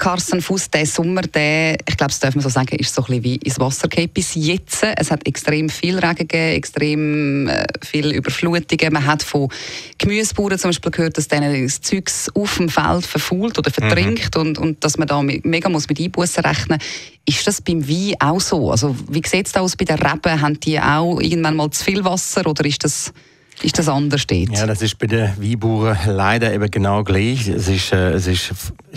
Carsten Fuß, der Sommer, der, ich glaube, das darf man so sagen, ist so ein bisschen wie ins Wasser gefallen bis jetzt. Es hat extrem viel Regen gegeben, extrem äh, viel Überflutungen. Man hat von Gemüsebauern zum Beispiel gehört, dass denen das Zeugs auf dem Feld verfault oder verdrinkt mhm. und, und dass man da mega muss mit Einbußen rechnen Ist das beim Wein auch so? Also wie sieht es aus bei den Reben? Haben die auch irgendwann mal zu viel Wasser oder ist das ist das anders steht. Ja, das ist bei den Weinbauern leider eben genau gleich. Es ist, äh, es ist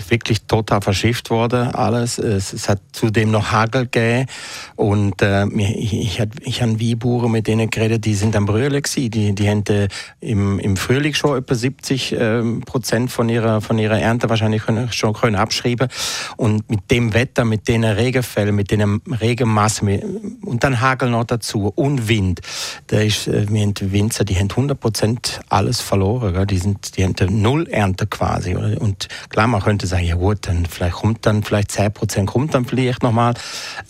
wirklich total verschifft worden, alles. Es, es hat zudem noch Hagel gegeben. Und äh, ich, ich, ich habe Weinbauern mit denen geredet, die sind am gewesen. Die, die haben äh, im, im Frühling schon etwa 70 äh, Prozent von ihrer, von ihrer Ernte wahrscheinlich können, schon können abschreiben. Und mit dem Wetter, mit den Regenfällen, mit den Regenmassen und dann Hagel noch dazu und Wind. Da ist, äh, wir haben Winzer, die haben 100 Prozent alles verloren. Die, sind, die haben null Ernte quasi. Und klar, man könnte sagen, ja gut, dann vielleicht kommt dann, vielleicht 10 Prozent kommt dann vielleicht nochmal.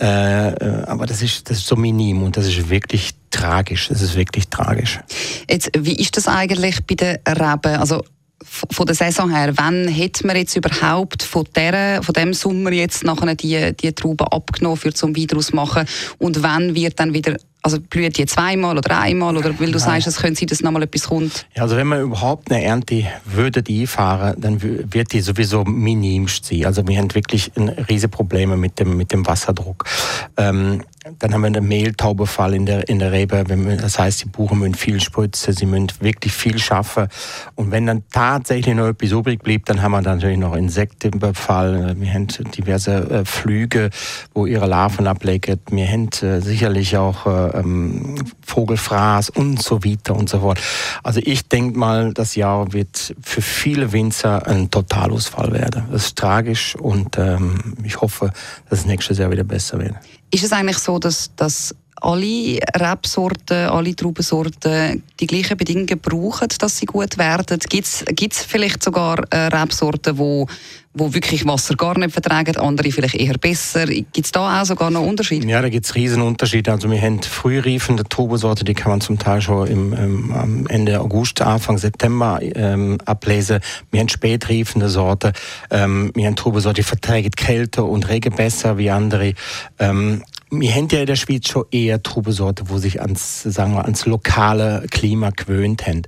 Äh, äh, aber das ist, das ist so minim und das ist wirklich tragisch. Das ist wirklich tragisch. Jetzt, wie ist das eigentlich bei den Reben? Also von der Saison her, wann hätte man jetzt überhaupt von, der, von dem Sommer jetzt nachher die, die Trauben abgenommen, für zum Wein daraus machen und wann wird dann wieder also blüht die zweimal oder einmal oder weil du Nein. sagst, es könnte sein, dass nochmal etwas kommt? Ja, also wenn man überhaupt eine Ernte würde einfahren, dann wird die sowieso minimst sein. Also wir haben wirklich riesige Probleme mit dem, mit dem Wasserdruck. Ähm, dann haben wir einen Mehltaubefall in der, in der Rebe. Das heißt, die Buchen müssen viel spritzen, sie müssen wirklich viel schaffen. Und wenn dann tatsächlich noch etwas übrig blieb, dann haben wir natürlich noch Insektenbefall. Wir haben diverse äh, Flüge, wo ihre Larven ablegen. Wir haben äh, sicherlich auch äh, ähm, Vogelfraß und so weiter und so fort. Also ich denke mal, das Jahr wird für viele Winzer ein Totalausfall werden. Das ist tragisch und ähm, ich hoffe, dass es nächstes Jahr wieder besser wird. Ist es eigentlich so, dass, dass alle Rebsorten, alle Traubensorten die gleichen Bedingungen brauchen, dass sie gut werden? Gibt es vielleicht sogar äh, Rebsorten, wo, wo wirklich Wasser gar nicht vertragen, andere vielleicht eher besser? Gibt es da auch sogar noch Unterschiede? Ja, da gibt es riesen Unterschiede. Also wir haben frühreifende Traubensorten, die kann man zum Teil schon im, im, am Ende August, Anfang September ähm, ablesen. Wir haben spätreifende Sorten. Ähm, wir haben Traubensorten, die vertragen Kälte und Regen besser wie andere. Ähm, wir haben ja in der Schweiz schon eher Trubesorte, wo sich ans, sagen wir, ans lokale Klima gewöhnt haben.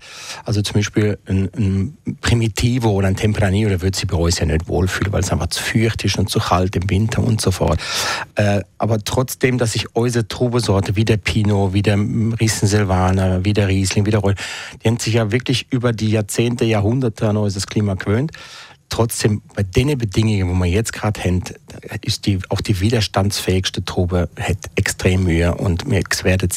Also zum Beispiel ein, ein Primitivo oder ein Tempranillo, da würde sich bei uns ja nicht wohlfühlen, weil es einfach zu feucht ist und zu kalt im Winter und so fort. Äh, aber trotzdem, dass sich unsere Trubesorte, wie der Pinot, wie der Riesen Silvaner, wie der Riesling, wie der Roll, die haben sich ja wirklich über die Jahrzehnte, Jahrhunderte an unser Klima gewöhnt trotzdem bei den Bedingungen, wo wir jetzt gerade haben, ist die, auch die widerstandsfähigste Truppe hat extrem Mühe. Und wir werden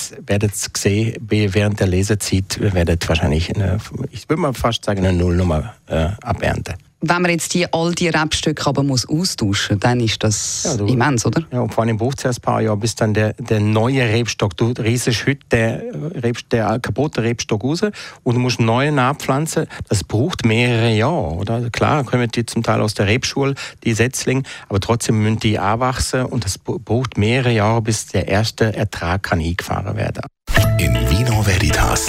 es sehen während der Lesezeit, wir werden wahrscheinlich, eine, ich würde mal fast sagen, eine Nullnummer äh, abernten wenn man jetzt die, all die Rebstücke aber muss austauschen dann ist das ja, du, immens, oder? Ja, und vor allem braucht es erst ein paar Jahre, bis dann der, der neue Rebstock, du riesest heute den, Rebst, der kaputte Rebstock raus und du musst einen neuen nachpflanzen. Das braucht mehrere Jahre, oder? Klar, kommen die zum Teil aus der Rebschule, die Setzlinge, aber trotzdem müssen die anwachsen und das braucht mehrere Jahre, bis der erste Ertrag kann eingefahren werden. In Vino Veritas